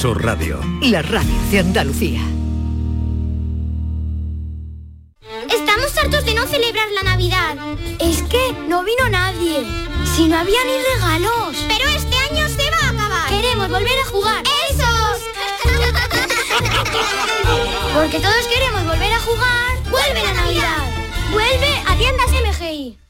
Sur Radio. La radio de Andalucía. Estamos hartos de no celebrar la Navidad. Es que no vino nadie. Si no había ni regalos. Pero este año se va a acabar. Queremos volver a jugar. ¡Esos! Porque todos queremos volver a jugar. ¡Vuelve la Navidad! ¡Vuelve a tiendas MGI!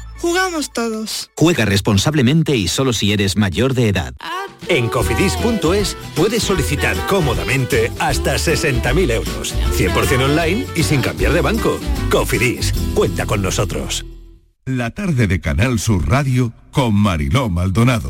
jugamos todos. Juega responsablemente y solo si eres mayor de edad. En cofidis.es puedes solicitar cómodamente hasta 60.000 euros. 100% online y sin cambiar de banco. Cofidis, cuenta con nosotros. La tarde de Canal Sur Radio con Mariló Maldonado.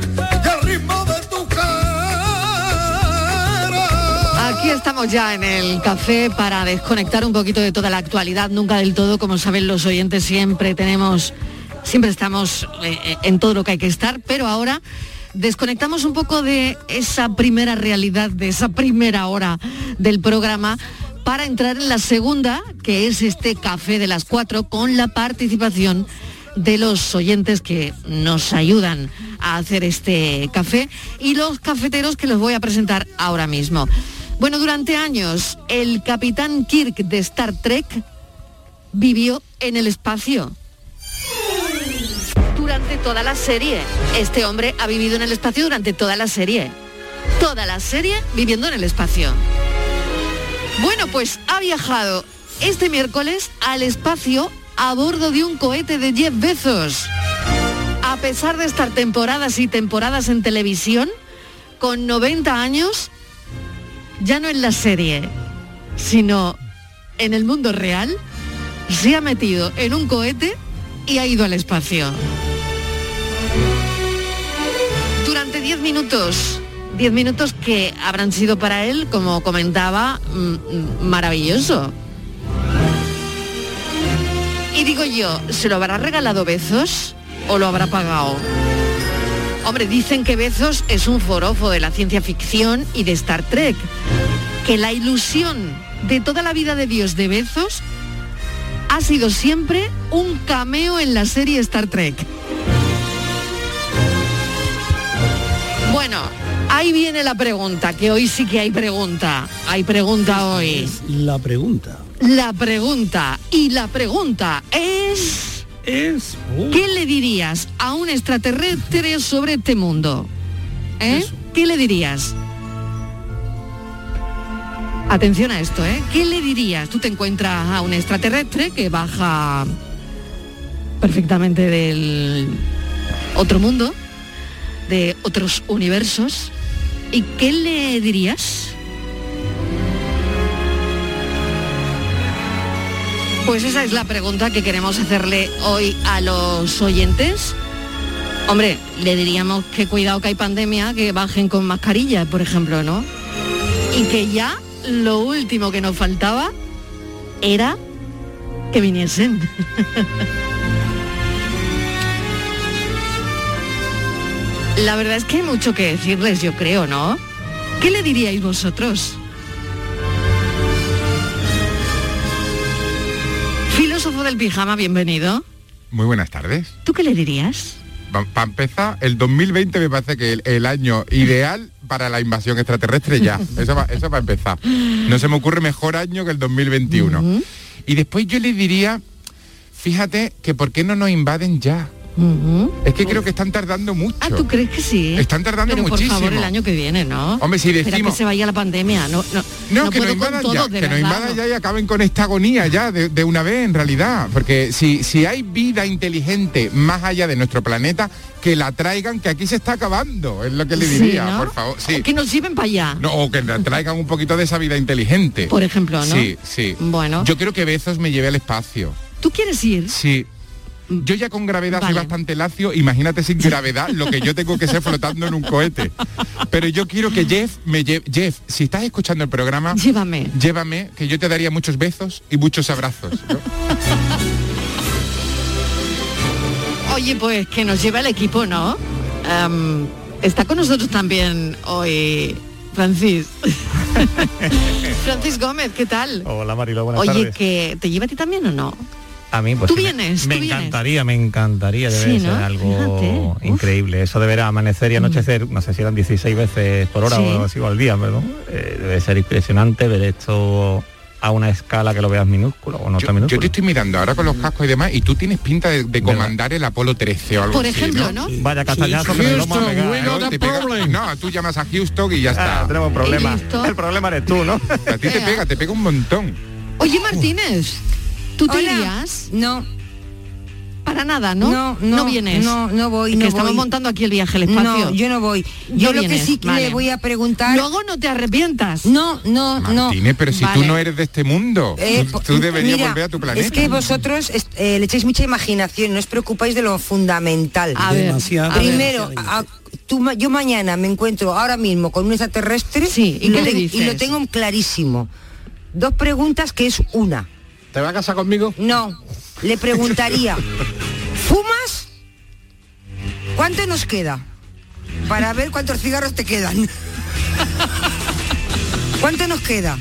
estamos ya en el café para desconectar un poquito de toda la actualidad, nunca del todo, como saben los oyentes, siempre tenemos, siempre estamos eh, en todo lo que hay que estar, pero ahora desconectamos un poco de esa primera realidad, de esa primera hora del programa para entrar en la segunda, que es este café de las cuatro, con la participación de los oyentes que nos ayudan a hacer este café y los cafeteros que los voy a presentar ahora mismo. Bueno, durante años el capitán Kirk de Star Trek vivió en el espacio. Durante toda la serie. Este hombre ha vivido en el espacio durante toda la serie. Toda la serie viviendo en el espacio. Bueno, pues ha viajado este miércoles al espacio a bordo de un cohete de Jeff Bezos. A pesar de estar temporadas y temporadas en televisión, con 90 años, ya no en la serie, sino en el mundo real, se ha metido en un cohete y ha ido al espacio. Durante 10 minutos, 10 minutos que habrán sido para él, como comentaba, mm, mm, maravilloso. Y digo yo, ¿se lo habrá regalado Bezos o lo habrá pagado? Hombre, dicen que Bezos es un forofo de la ciencia ficción y de Star Trek. Que la ilusión de toda la vida de Dios de Bezos ha sido siempre un cameo en la serie Star Trek. Bueno, ahí viene la pregunta, que hoy sí que hay pregunta. Hay pregunta hoy. La pregunta. La pregunta. Y la pregunta es... Es... ¿Qué le dirías a un extraterrestre sobre este mundo? ¿Eh? ¿Qué le dirías? Atención a esto, ¿eh? ¿Qué le dirías? Tú te encuentras a un extraterrestre que baja perfectamente del otro mundo, de otros universos, ¿y qué le dirías? Pues esa es la pregunta que queremos hacerle hoy a los oyentes. Hombre, le diríamos que cuidado que hay pandemia, que bajen con mascarilla, por ejemplo, ¿no? Y que ya lo último que nos faltaba era que viniesen. La verdad es que hay mucho que decirles, yo creo, ¿no? ¿Qué le diríais vosotros? Filósofo del pijama, bienvenido. Muy buenas tardes. ¿Tú qué le dirías? Para empezar, el 2020 me parece que el, el año ideal para la invasión extraterrestre ya. Eso va, eso va a empezar. No se me ocurre mejor año que el 2021. Y después yo le diría, fíjate que por qué no nos invaden ya. Es que creo que están tardando mucho. Ah, ¿tú crees que sí? Están tardando Pero muchísimo. por favor, el año que viene, ¿no? Hombre, si Espera decimos- que se vaya la pandemia. No, no, No, no que nos invadan ya, que nos invadan ya y acaben con esta agonía ya de, de una vez en realidad. Porque si, si hay vida inteligente más allá de nuestro planeta, que la traigan, que aquí se está acabando, es lo que le Sí, diría, ¿no? por favor. Sí. Que nos lleven para allá. No, o que la traigan un poquito de esa vida inteligente. Por ejemplo, ¿no? Sí, sí. Bueno. Yo creo que Bezos me lleve al espacio. ¿Tú quieres ir? Sí. Yo ya con gravedad soy bastante lacio, imagínate sin gravedad lo que yo tengo que ser flotando en un cohete. Pero yo quiero que Jeff me lleve. Jeff, si estás escuchando el programa, llévame. Llévame, que yo te daría muchos besos y muchos abrazos. ¿no? Oye, pues que nos lleva el equipo, ¿no? Am, está con nosotros también hoy Francis. Francis Gómez, ¿qué tal? Hola Marilo, buenas Oye, tardes. que ¿te lleva a ti también o no? A mí, pues ¿Tú sí, me- vienes? Me, encantaría, me encantaría, debe Sí, algo Fíjate, increíble. Eso de ver amanecer y anochecer, no sé si eran 16 veces por hora Sí. o así al día, perdón. Eh, debe ser impresionante ver esto a una escala que lo veas minúsculo o no tan Yo minúsculo. te estoy mirando ahora con los cascos y demás y tú tienes pinta de, de comandar el Apolo 13 o algo Por así, ejemplo, ¿no? Vaya castañazo que nos vamos a pegar, ¿eh? No, te pega- no, tú llamas a Houston y ya está. Ah, tenemos problemas. El problema eres tú, ¿no? A ti te pega, te pega un montón. Oye, Martínez, ¿tú te Hola. irías? No. Para nada, ¿no? No, no, vienes. no, no voy, Que no estamos voy. montando aquí el viaje al espacio. No, yo no voy. No Yo lo que vienes, sí que vale. le voy a preguntar. Luego no te arrepientas. No, no, no. Martínez, pero si tú Vale. no eres de este mundo, Eh, tú, tú deberías mira, volver a tu planeta. Es que vosotros eh, le echáis mucha imaginación, no os preocupáis de lo fundamental. A ver, Demasiado. a ver. Primero, a- tú ma- yo mañana me encuentro ahora mismo con un extraterrestre Sí, ¿y lo qué le ten- dices? y lo tengo clarísimo. Dos preguntas que es una. ¿Te vas a casar conmigo? No, le preguntaría, ¿fumas? ¿Cuánto nos queda? Para ver cuántos cigarros te quedan. ¿Cuánto nos queda?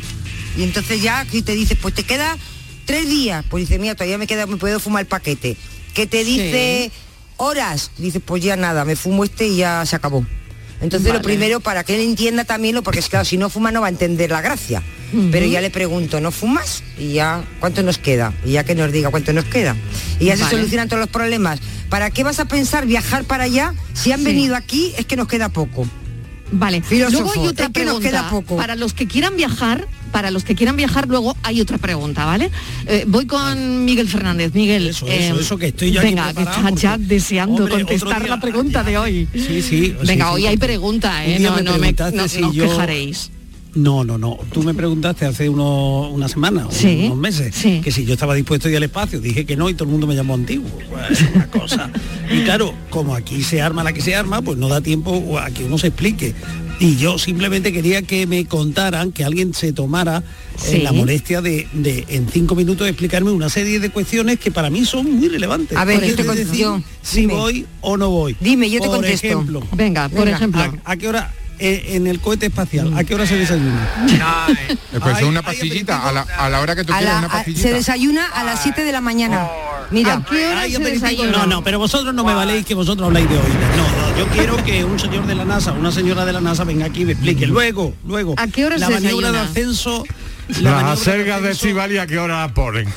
Y entonces ya aquí te dice, pues te queda tres días. Pues dice, mira, todavía me queda, me puedo fumar el paquete. Que te dice horas, dice, pues ya nada, me fumo este y ya se acabó. Entonces lo primero, para que él entienda también, lo porque es claro, si no fuma no va a entender la gracia. Pero ya le pregunto, ¿no fumas? Y ya, ¿cuánto nos queda? Y ya que nos diga cuánto nos queda. Y ya se solucionan todos los problemas. ¿Para qué vas a pensar viajar para allá? Si han Sí. venido aquí, es que nos queda poco. Vale. Filósofo, luego hay otra es que nos queda poco. Para los que quieran viajar, para los que quieran viajar, luego hay otra pregunta, ¿vale? Eh, voy con Miguel Fernández. Miguel, Eso, eso, eso, que estoy yo Venga, que estás ya deseando hombre, contestar día- la pregunta de hoy. Sí, sí. Venga, sí, hoy sí. hay pregunta, ¿eh? No, me no me no, si no yo- quejaréis. No, no, no. Tú me preguntaste hace uno- una semana, o Sí, unos meses, que si yo estaba dispuesto a ir al espacio. Dije que no y todo el mundo me llamó antiguo. Pues, una cosa. Y claro, como aquí se arma la que se arma, pues no da tiempo a que uno se explique. Y yo simplemente quería que me contaran, que alguien se tomara eh, la molestia de, de, en cinco minutos explicarme una serie de cuestiones que para mí son muy relevantes. A ver, Por yo te ejemplo, contesto. decir si Dime. voy o no voy. Dime, yo te contesto. ejemplo, Venga, por Venga. ejemplo. ¿A, a qué hora eh, en el cohete espacial? ¿A qué hora se desayuna? Pues Ay, una pastillita, a la, a la hora que tú A quieras, la- una pastillita. se desayuna a las 7 de la mañana. Mira, ¿A qué hora Ay, se aperitivo. desayuna? No, no, pero vosotros no me valéis que vosotros habláis de oídas. No, no, yo quiero que un señor de la NASA, una señora de la NASA venga aquí y me explique. Luego, luego. ¿A qué hora la se maniobra de desayuna? ascenso. La Las acergas de Estivali a qué hora las ponen.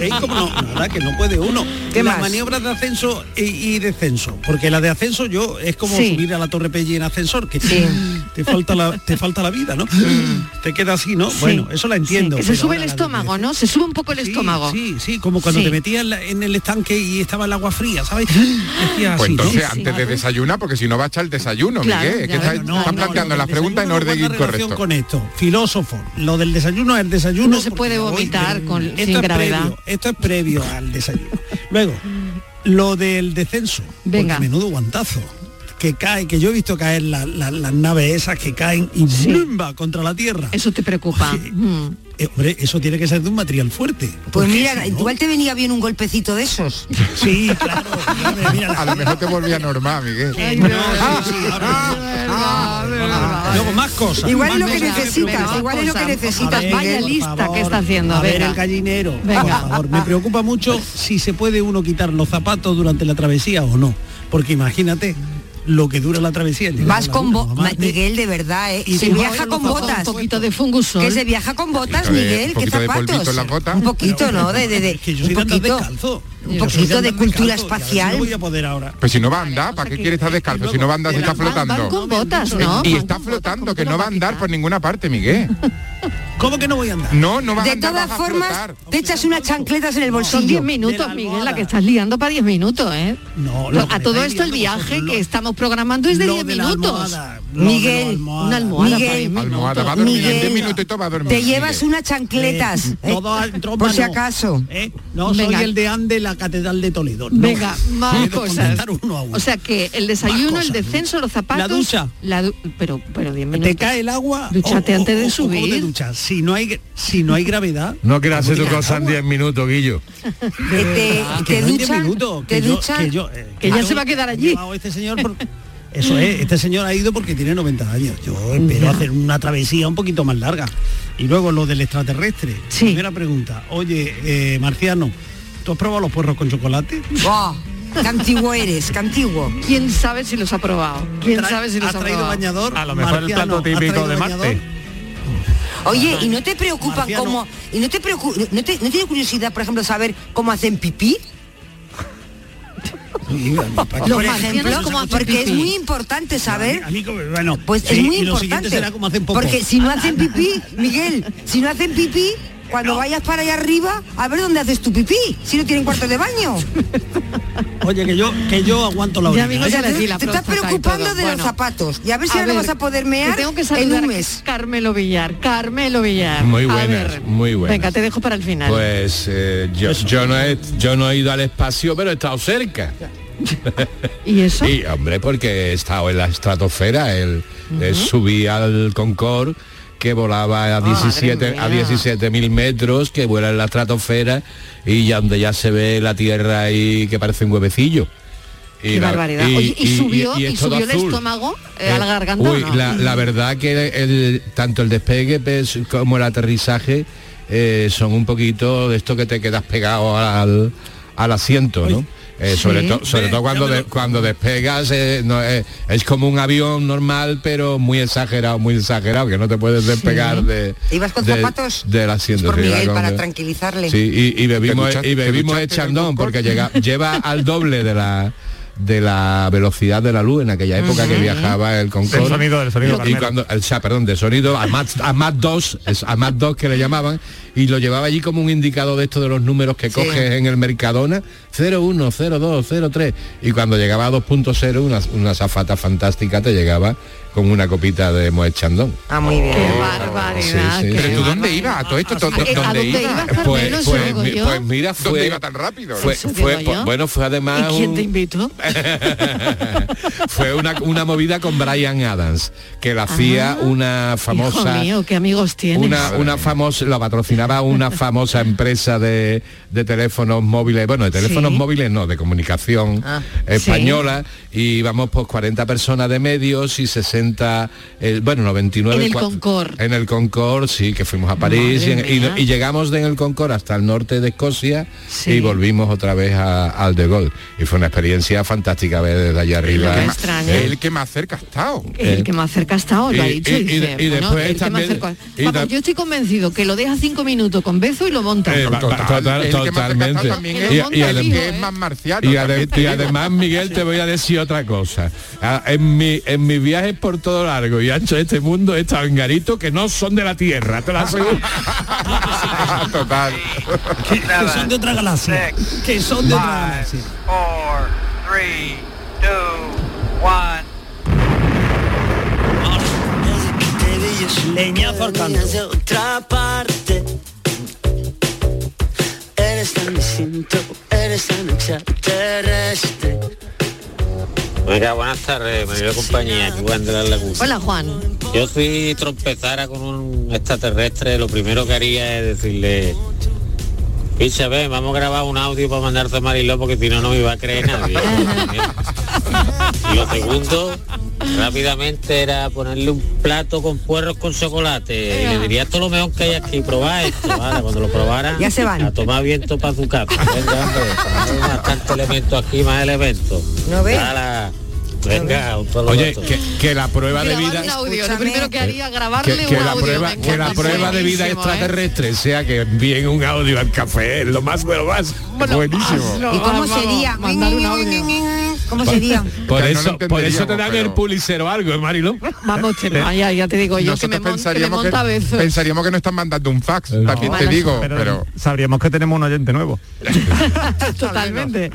¿Veis, no? Nada, que no puede uno. ¿Qué Las más? maniobras de ascenso y, y descenso. Porque la de ascenso yo es como Sí. subir a la Torre Pelli en ascensor, que te, te falta la, te falta la vida, ¿no? Te queda así, ¿no? Sí. Bueno, eso la entiendo. Que se sube el la de estómago, ¿no? Se sube un poco el Sí, estómago. Sí, sí, como cuando Sí. te metías en, la- el estanque y estaba el agua fría, ¿sabes? Decía Pues así, ¿no? entonces, antes de desayunar, porque si no va a echar el desayuno, Claro, Miguel. Es que no, planteando las preguntas en orden incorrecto. con esto, filósofo, lo del desayuno es el desayuno. No se puede vomitar con- sin es gravedad. Previo, esto es previo al desayuno. Luego, lo del descenso. Venga. porque menudo guantazo. que cae, que yo he visto caer la- la- las naves esas que caen y ¡bumba! contra la Tierra. Eso te preocupa. Mm. Eh, hombre, eso tiene que ser de un material fuerte. Pues mira, no- igual te venía bien un golpecito de esos. Sí, claro. A lo mejor te volvía normal, Miguel. Luego más cosas. Igual más es lo que necesitas, igual es lo que necesitas, ver, Vaya lista favor, que está haciendo, A ver venga. el gallinero. Venga. Por favor, me preocupa mucho si se puede uno quitar los zapatos durante la travesía o no. Porque imagínate lo que dura la travesía. Vas la con una, bo- mamá, Ma- Miguel, de verdad, ¿eh? Y se viaja con botas. Un poquito de fungusol. Que se viaja con botas, Un poquito de- Miguel, un ¿qué poquito de polvito zapatos? botas. Un poquito, ¿no? De, de, de- que yo un soy poquito, descalzo. un poquito de cultura descalzo, espacial. no voy a poder ahora. Pues si no va a andar, ¿para qué quiere estar descalzo? Si no va a andar, se está flotando. Van con botas, ¿no? Y está botas, flotando, ¿cómo que no va a andar por ninguna parte, Miguel. ¿Cómo que no voy a andar? No, no vas a De andar, todas vas a formas, te echas unas chancletas en el Son bolsillo. 10 minutos, Miguel, la que estás liando para 10 minutos, ¿eh? No, lo que a todo esto el viaje vosotros, que lo- estamos programando es de lo 10 de la minutos. almohada, de Miguel, almohada. Una almohada Miguel, 10 minutos. Almohada, va a dormir en Miguel, 10 minutos y todo va a dormir. Te llevas Miguel. unas chancletas. Eh, ¿eh? todo al trompa Por si acaso. ¿Eh? No Venga. soy el deán de la Catedral de Toledo. no. Venga, más Puedo cosas. contestar uno a uno. O sea que el desayuno, el descenso, los zapatos. La ducha. la du- pero, pero 10 minutos. te cae el agua Dúchate o- antes de o- o ¿cómo te subir. duchas? si no hay si no hay gravedad No quieras hacer tu ¿cómo te cosa en cae 10 minutos, Guillo. Que te, Ah, te que no en 10 duchan, minutos, te que yo- que yo, Que ya se va a quedar allí. este señor eso es este señor ha ido porque tiene 90 años yo espero hacer una travesía un poquito más larga y luego lo del extraterrestre Sí. primera pregunta oye eh, marciano ¿tú has probado los puerros con chocolate? Qué antiguo eres, qué antiguo. ¿Quién sabe si los ha probado? ¿Quién Tra- sabe si los ¿Has ha traído probado? bañador? A lo mejor el Marciano, plato ¿has típico de bañador? Marte. Oye, ¿y no te preocupan Marciano. cómo... ¿Y no te preocupa, no te, no tienes curiosidad, por ejemplo, saber cómo hacen pipí? Los marcianos, ejemplo, ¿cómo hacen porque es muy importante saber... A mí como- bueno, Pues es muy y lo siguiente importante. Porque si no hacen pipí, Miguel, si no hacen pipí, cuando vayas para allá arriba, a ver dónde haces tu pipí, si no tienen cuartos de baño. Oye, que yo que yo aguanto la orina. ¿eh? te, estás preocupando de los zapatos. Y a ver si ahora ver, vas a poder mear tengo que en saludar un a mes. Carmelo Villar, Carmelo Villar. Muy A buenas, ver, muy buenas. Venga, te dejo para el final. Pues eh, yo, yo, no he, yo no he ido al espacio, pero he estado cerca. ¿Y eso? Y hombre, porque he estado en la estratosfera, el, eh, subí al Concorde que volaba a 17 a mía. 17 mil metros, que vuela en la estratosfera y ya donde ya se ve la tierra ahí que parece un huevecillo. Qué la- barbaridad. Oye, ¿y, subió, y es subió el estómago eh, Eh, a la garganta? uy, no? la, la verdad que el, tanto el despegue pues, como el aterrizaje eh, son un poquito de esto que te quedas pegado al, al asiento, ¿no? Eh, sobre Sí. to- sobre todo cuando, de- cuando despegas eh, no, eh, es como un avión normal pero muy exagerado muy exagerado que no te puedes despegar de ¿Ibas con de- zapatos? del asiento Por Miguel, con- para tranquilizarle. Sí, y, y bebimos, duchaste- y bebimos el chandón porque llega, lleva al doble de la de la velocidad de la luz en aquella época que viajaba el Concorde. Del sonido, del sonido, Y cuando, o sea, perdón, de sonido a más a más 2, es a más 2 que le llamaban y lo llevaba allí como un indicador de esto de los números que coges en el Mercadona, 01, 02, 03 y cuando llegaba a 2.0 una, una zafata fantástica te llegaba con una copita de Moet Chandon. Ah, muy bien. Qué barbaridad. Sí, sí, qué ¿Pero tú dónde ibas? ¿A todo esto? ¿Dó- ¿A qué- a ¿Dónde dónde ibas? Pues, pues, mi- pues mira, fue, ¿Dónde iba tan rápido? fue, bueno, fue además ¿Y quién un- te invitó? fue una, una movida con Brian Adams, que la hacía una famosa... Ah, Hijo mío, qué amigos tienes. Una, una famosa, la patrocinaba una famosa empresa de, de teléfonos móviles, bueno, de teléfonos Sí. móviles no, de comunicación Ah. española, y íbamos pues 40 personas de medios y 60, eh, bueno, 99. En el cua- Concorde. En el Concorde, sí, que fuimos a París y, Madre en- y- mía. y llegamos de en el Concorde hasta el norte de Escocia Sí. y volvimos otra vez a- al de Gaulle. Y fue una experiencia fantástica ver desde allá arriba. Extraño. El que más cerca ha estado. El que más cerca ha estado, lo ha y- dicho. y- y y dice, de- y bueno, después también- Vamos, yo estoy convencido que lo deja cinco minutos con beso y lo monta. Eh, total- totalmente. Y- ¿eh? además, Miguel, te voy a decir otra cosa. Ah, En mi, en mis viajes por todo largo y ancho de este mundo he estado en garitos que no son de la Tierra, te lo aseguro. Total. que, que son de otra galaxia que son de otra galaxia four, three, two, one. leñazo al canto de otra parte. Eres tan distinto, eres tan extraterrestre. Venga, buenas tardes, María compañía, aquí Juan de la Laguna. Hola Juan. Yo si trompezara con un extraterrestre, lo primero que haría es decirle, Picha, ven, vamos a grabar un audio para mandarte a Mariló porque si no, no me iba a creer nadie. y lo segundo, rápidamente era ponerle un plato con puerros con chocolate. Y le diría todo lo mejor que hay aquí, probar esto, ¿vale? Cuando lo probara, Ya se van. a tomar viento para su casa. Venga, hombre, bastante elementos aquí, más elementos. ¿No ves? Venga, Oye, que, que la prueba de vida un audio, lo primero que haría grabarle que un la audio. prueba, me que la prueba de vida ¿eh? extraterrestre sea que envíen un audio al café, lo más lo más. Buenísimo. ¿Y cómo Vamos, sería? mandar un audio. ¿Cómo sería? Por eso, por eso te dan entenderíamos, el pero- pulicero algo, ¿eh, Marilo. Vamos, te, ya, ya te digo yo que me, Nosotros que me pensaríamos que, monta a veces. pensaríamos que no están mandando un fax, también te Bueno, digo, Pero, pero sabríamos que tenemos un oyente nuevo, Totalmente.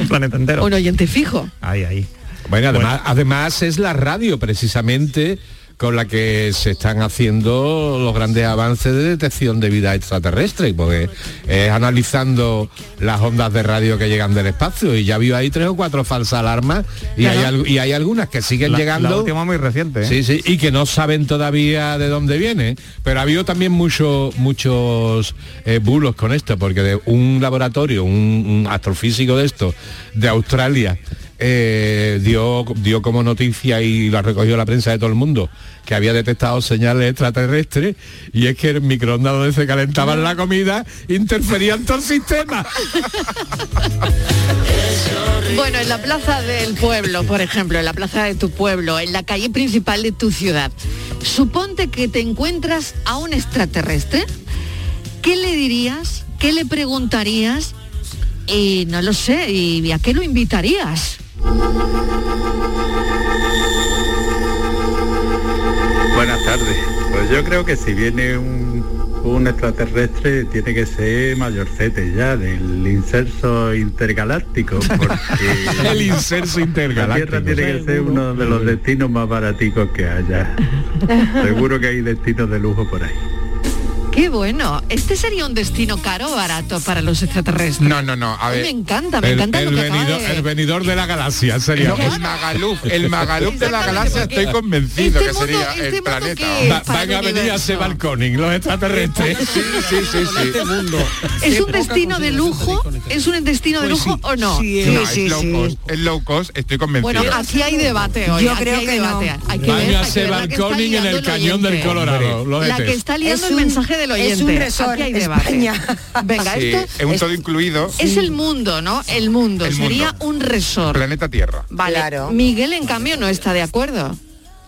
un planeta entero. Un oyente fijo. Ahí, ahí. Bueno, además, además es la radio precisamente con la que se están haciendo los grandes avances de detección de vida extraterrestre, porque es analizando las ondas de radio que llegan del espacio y ya vio ahí tres o cuatro falsas alarmas y, hay, al- y hay algunas que siguen La- llegando. La última muy reciente. ¿eh? Sí, sí, y que no saben todavía de dónde viene. Pero ha habido también mucho- muchos eh, bulos con esto, porque de un laboratorio, un, un astrofísico de esto, de Australia, eh, dio, dio como noticia y lo recogió la prensa de todo el mundo, que había detectado señales extraterrestres y es que el microondas donde se calentaban la comida interfería en todo el sistema. Bueno, en la plaza del pueblo, por ejemplo, en la plaza de tu pueblo, en la calle principal de tu ciudad, suponte que te encuentras a un extraterrestre, ¿qué le dirías? ¿Qué le preguntarías? Y no lo sé, ¿y a qué lo invitarías? Buenas tardes. Pues yo creo que si viene un, un extraterrestre tiene que ser mayorcete ya, del inserso intergaláctico, porque el inserso la intergaláctico. Tierra tiene que ser uno de los destinos más baraticos que haya. Seguro que hay destinos de lujo por ahí. Qué bueno. ¿Este sería un destino caro o barato para los extraterrestres? no, no, no, a Me ver. encanta, me El, encanta el lo que venidor, de- el venidor de la galaxia sería. El Magaluf, el Magaluf de la galaxia estoy convencido este que mundo- sería este el planeta. Va- van el a venir a universo. Sebalconing los extraterrestres. Sí, sí, sí, sí. Este mundo. ¿Es un destino de consideración lujo? ¿Es un destino de Pues lujo o no? sí Sí, es sí, low sí. cost, es low cost, estoy convencido. Bueno, aquí hay debate hoy. Yo creo que debate. no. Hay que ver, a Sebalconing en el cañón del. Colorado. La que está liando el mensaje del oyente. es un resort, Aquí hay debate. España. Venga, Sí, esto es un todo incluido. es el mundo, ¿no? El mundo. El Sería mundo. un resort. Planeta Tierra. Vale. Claro. Miguel, en cambio, no está de acuerdo.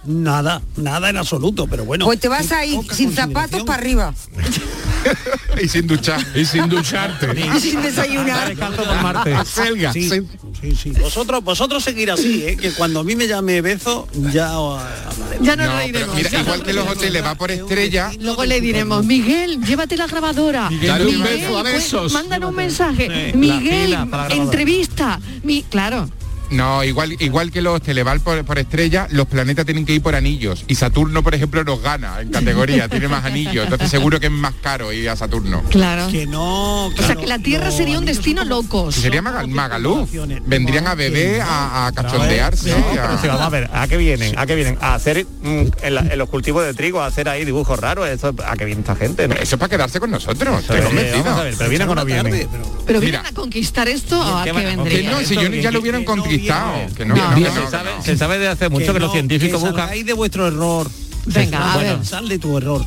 Nada, nada en absoluto, pero bueno. Pues te vas qué a ir poca sin zapatos para arriba. y sin duchar. Y sin ducharte. Y sin desayunar. Selga. Sí, sí, sí. Vosotros, vosotros seguir así, ¿eh? que cuando a mí me llame Bezo, ya. Ya nos No, pero reiremos. mira, ya igual que los hoteles va por estrella, Luego le diremos, Miguel, llévate la grabadora. Dale un Miguel, beso a cu- besos. Mándanos un mensaje. Miguel, entrevista. Mi, claro. No, igual igual que los hoteles van por, por estrella, los planetas tienen que ir por anillos. Y Saturno, por ejemplo, nos gana en categoría, tiene más anillos. Entonces seguro que es más caro ir a Saturno. Claro. Que no. O sea que la Tierra sería un destino. Si sería Magal- Magaluf. Vendrían a beber, a, cachondearse. no, a- vamos a ver, ¿a qué vienen? ¿A qué vienen? A hacer mm, en, la- en los cultivos de trigo, a hacer ahí dibujos raros, eso ¿a qué viene esta gente? no? Eso es para quedarse con nosotros, pero vienen o no Tarde, vienen. pero- ¿Pero Mira. vienen a conquistar esto o a ¿Qué qué van a Que vendría? no, si yo ya lo hubieran conquistado. Viene. Que no, No, que no, no, se, sabe, no. se sabe de hace mucho que, los no, científicos que buscan... de vuestro error. Venga, a Bueno, ver. sal de tu error.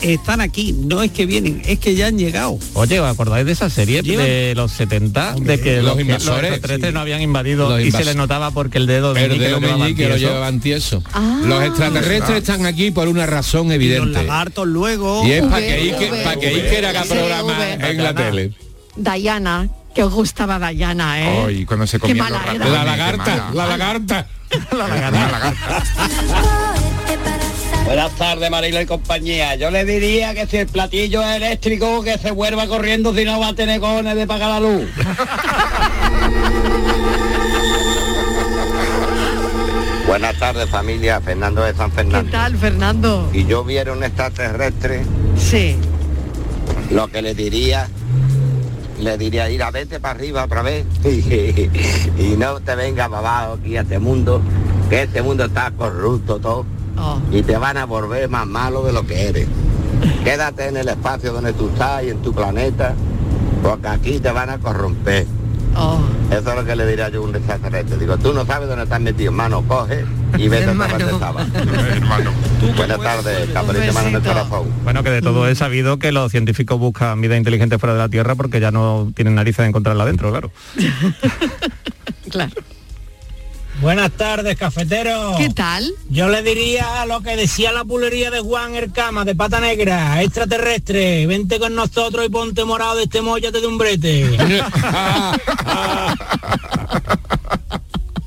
Están aquí, no es que vienen, es que ya han llegado. Oye, ¿os acordáis de esa serie Llevan- de los 70? Hombre, de que los los, invasores, extraterrestres sí. no habían invadido Los y se les notaba porque el dedo de El dedo lo llevaban meñique lo tieso. llevaban tieso. Ah. Los extraterrestres están aquí por una razón Y los evidente. lagartos luego. Y es para que Iker, V, pa' que programa en la tele. Diana, que os gustaba Diana, ¿eh? Ay, cuando se Qué ratones. La qué lagarta, la lagarta. Una lagarta. Buenas tardes, Marilo y compañía. Yo le diría que si el platillo es eléctrico, que se vuelva corriendo si no va a tener cojones de pagar la luz. Buenas tardes familia, Fernando de San ¿Qué Fernando. tal, Fernando? Y yo viera un extraterrestre, Sí. lo que le diría le diría, ir a vete para arriba otra vez y, no te venga para abajo aquí a este mundo, que este mundo está corrupto todo Oh. y te van a volver más malo de lo que eres. Quédate en el espacio donde tú estás y en tu planeta, porque aquí te van a corromper. Oh. Eso es lo que le diría yo a un extraterrestre. Digo, tú no sabes dónde estás metido, hermano, coge y vete estaba. Buenas tardes, capricho mano en el corazón. Bueno, que de todo es sabido que los científicos buscan vida inteligente fuera de la Tierra porque ya no tienen narices de encontrarla dentro, claro. claro. Buenas tardes, cafetero. ¿Qué tal? Yo le diría lo que decía la pulería de Juan Ercama de Pata Negra, extraterrestre, vente con nosotros y ponte morado de este mollate de un brete.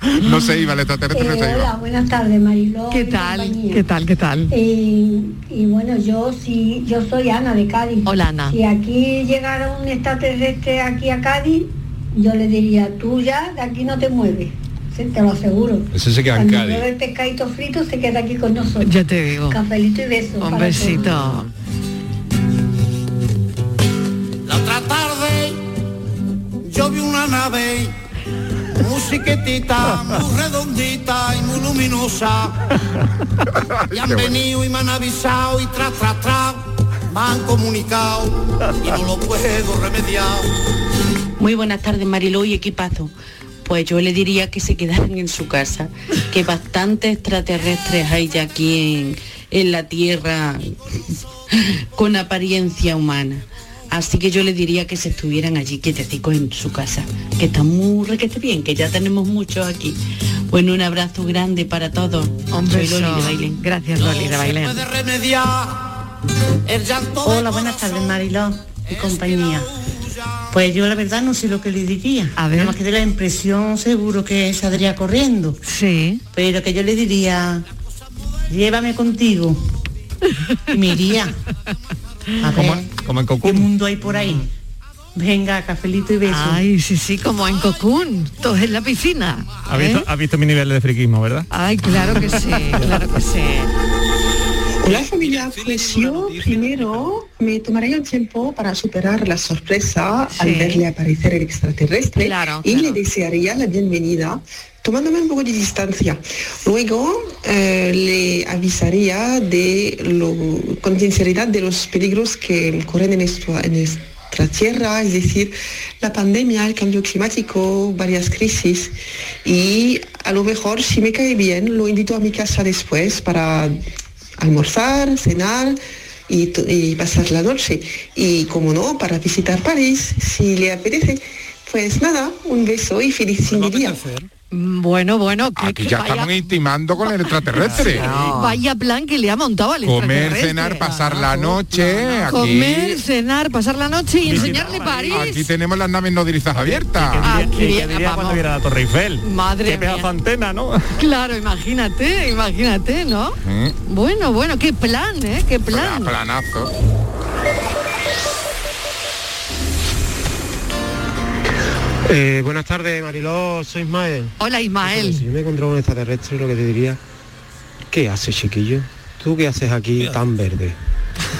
No se iba el extraterrestre, no se Eh, hola, iba. buenas tardes, Mariló. ¿Qué tal? ¿Qué tal? ¿Qué tal? Eh, y bueno, yo sí, yo soy Ana de Cádiz. Hola, Ana. Si aquí llegara un extraterrestre aquí a Cádiz, yo le diría, tú ya de aquí no te mueves. Te lo aseguro. Ese se queda en Cuando Cádiz. el pescadito frito se queda aquí con nosotros. Ya te digo. Cafelito y beso. Un besito. La otra tarde yo vi una nave musiquetita, muy redondita y muy luminosa. Y han bueno. venido y me han avisado y tras, tras, tras, me han comunicado y no lo puedo remediar. Muy buenas tardes, Mariló y equipazo. Pues yo le diría que se quedaran en su casa, que bastantes extraterrestres hay ya aquí en, en la Tierra con apariencia humana. Así que yo le diría que se estuvieran allí quietecicos en su casa, que está muy requete bien, que ya tenemos muchos aquí. Bueno, un abrazo grande para todos. Un Soy beso. Loli de Bailén. Gracias, Loli de Bailén. Hola, buenas tardes, Mariló y compañía. Pues yo la verdad no sé lo que le diría. A ver. Nada más que de la impresión seguro que saldría corriendo. Sí. Pero que yo le diría, llévame contigo. Y me iría. A Como, ver, como en ¿qué Cocoon. mundo hay por ahí? Venga, cafelito y beso. Ay, sí, sí, como en Cocoon, todos en la piscina. ¿Ha visto, ¿eh? ha visto mi nivel de friquismo, verdad? Ay, claro que sí, claro que sí. Hola familia, pues yo primero me tomaría el tiempo para superar la sorpresa al verle aparecer el extraterrestre Claro, y claro. le desearía la bienvenida tomándome un poco de distancia. Luego eh, le avisaría de lo, con sinceridad de los peligros que corren en, nuestra- en nuestra tierra, es decir, la pandemia, el cambio climático, varias crisis y a lo mejor si me cae bien lo invito a mi casa después para almorzar, cenar y, pasar la noche. Y como no, para visitar París, si le apetece. Pues nada, un beso y feliz fin de día. Bueno, bueno, que, Aquí que ya vaya, estamos intimando con el extraterrestre. vaya plan que le ha montado al Comer, extraterrestre. cenar, pasar la noche. Aquí, Comer, cenar, pasar la noche y enseñarle París. aquí tenemos las naves nodrizas abiertas. Aquí, ¿Y qué diría vamos. cuando viera la Torre Eiffel? Madre Qué pedazo mía. antena, ¿no? Claro, imagínate, imagínate, ¿no? Mm, Bueno, bueno, qué plan, ¿eh? Qué plan. Planazo. Eh, buenas tardes, Mariló, soy Ismael. Hola, Ismael. Si yo me encontraba un extraterrestre, lo que te diría, ¿qué haces, chiquillo? ¿Tú qué haces aquí tan verde?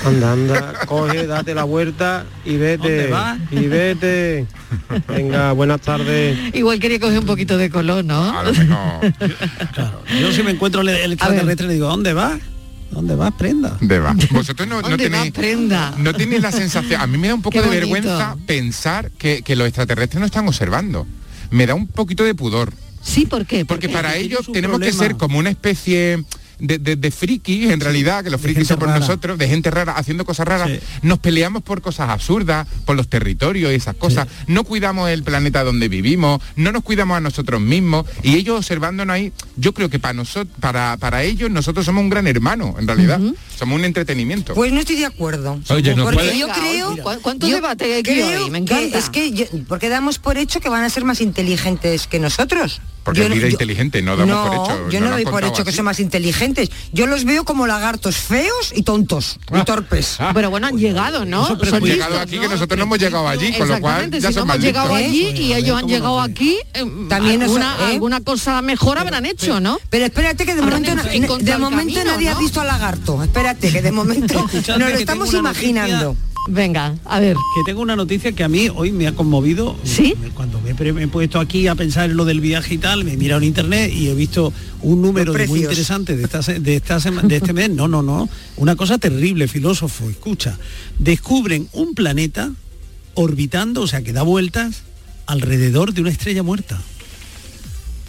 Anda, anda, coge, date la vuelta y vete. Y vete. Venga, buenas tardes. Igual quería coger un poquito de color, ¿no? Yo si me encuentro el, el extraterrestre le digo, ¿dónde vas? ¿Dónde vas, prenda? ¿Dónde va? Vosotros no, no ¿Dónde va, tenéis, prenda? no tenéis la sensación. A mí me da un poco de vergüenza pensar que, que los extraterrestres no están observando. Me da un poquito de pudor. Sí, ¿por qué? Porque para Porque ellos tiene su tenemos que ser como una especie de, de, de frikis, en realidad, que los frikis somos rara. nosotros, de gente rara, haciendo cosas raras. Nos peleamos por cosas absurdas, por los territorios y esas cosas. No cuidamos el planeta donde vivimos, no nos cuidamos a nosotros mismos. Y ellos observándonos ahí, yo creo que para nosotros, para, para ellos, nosotros somos un gran hermano, en realidad. Somos un entretenimiento. Pues no estoy de acuerdo. Oye, no porque puede- yo creo... oye, ¿cu- cuánto yo debate hay hoy? Me que es que yo- porque damos por hecho que van a ser más inteligentes que nosotros. Porque Yo es no- vida yo- inteligente, no damos por hecho. yo no no doy han por hecho que son más inteligentes. Yo los veo como lagartos feos y tontos y torpes. Pero bueno, han llegado, ¿no? Hemos Son llegado listos, aquí ¿no? que nosotros no hemos llegado allí, con lo cual ya si no son hemos más llegado listos. allí y ellos han llegado aquí, eh, También eso, alguna, ¿eh? alguna cosa mejor habrán hecho, ¿no? Pero espérate que de Habrán momento, de momento camino, nadie ha ¿no? visto al lagarto. Espérate, que de momento nos lo estamos imaginando. Venga, a ver. Que tengo una noticia que a mí hoy me ha conmovido. ¿Sí? Cuando me, he puesto aquí a pensar en lo del viaje y tal, me he mirado en internet y he visto un número de muy interesante de, esta, de, esta de este mes. No, no, no. Una cosa terrible, filósofo, escucha. Descubren un planeta orbitando, o sea, que da vueltas alrededor de una estrella muerta.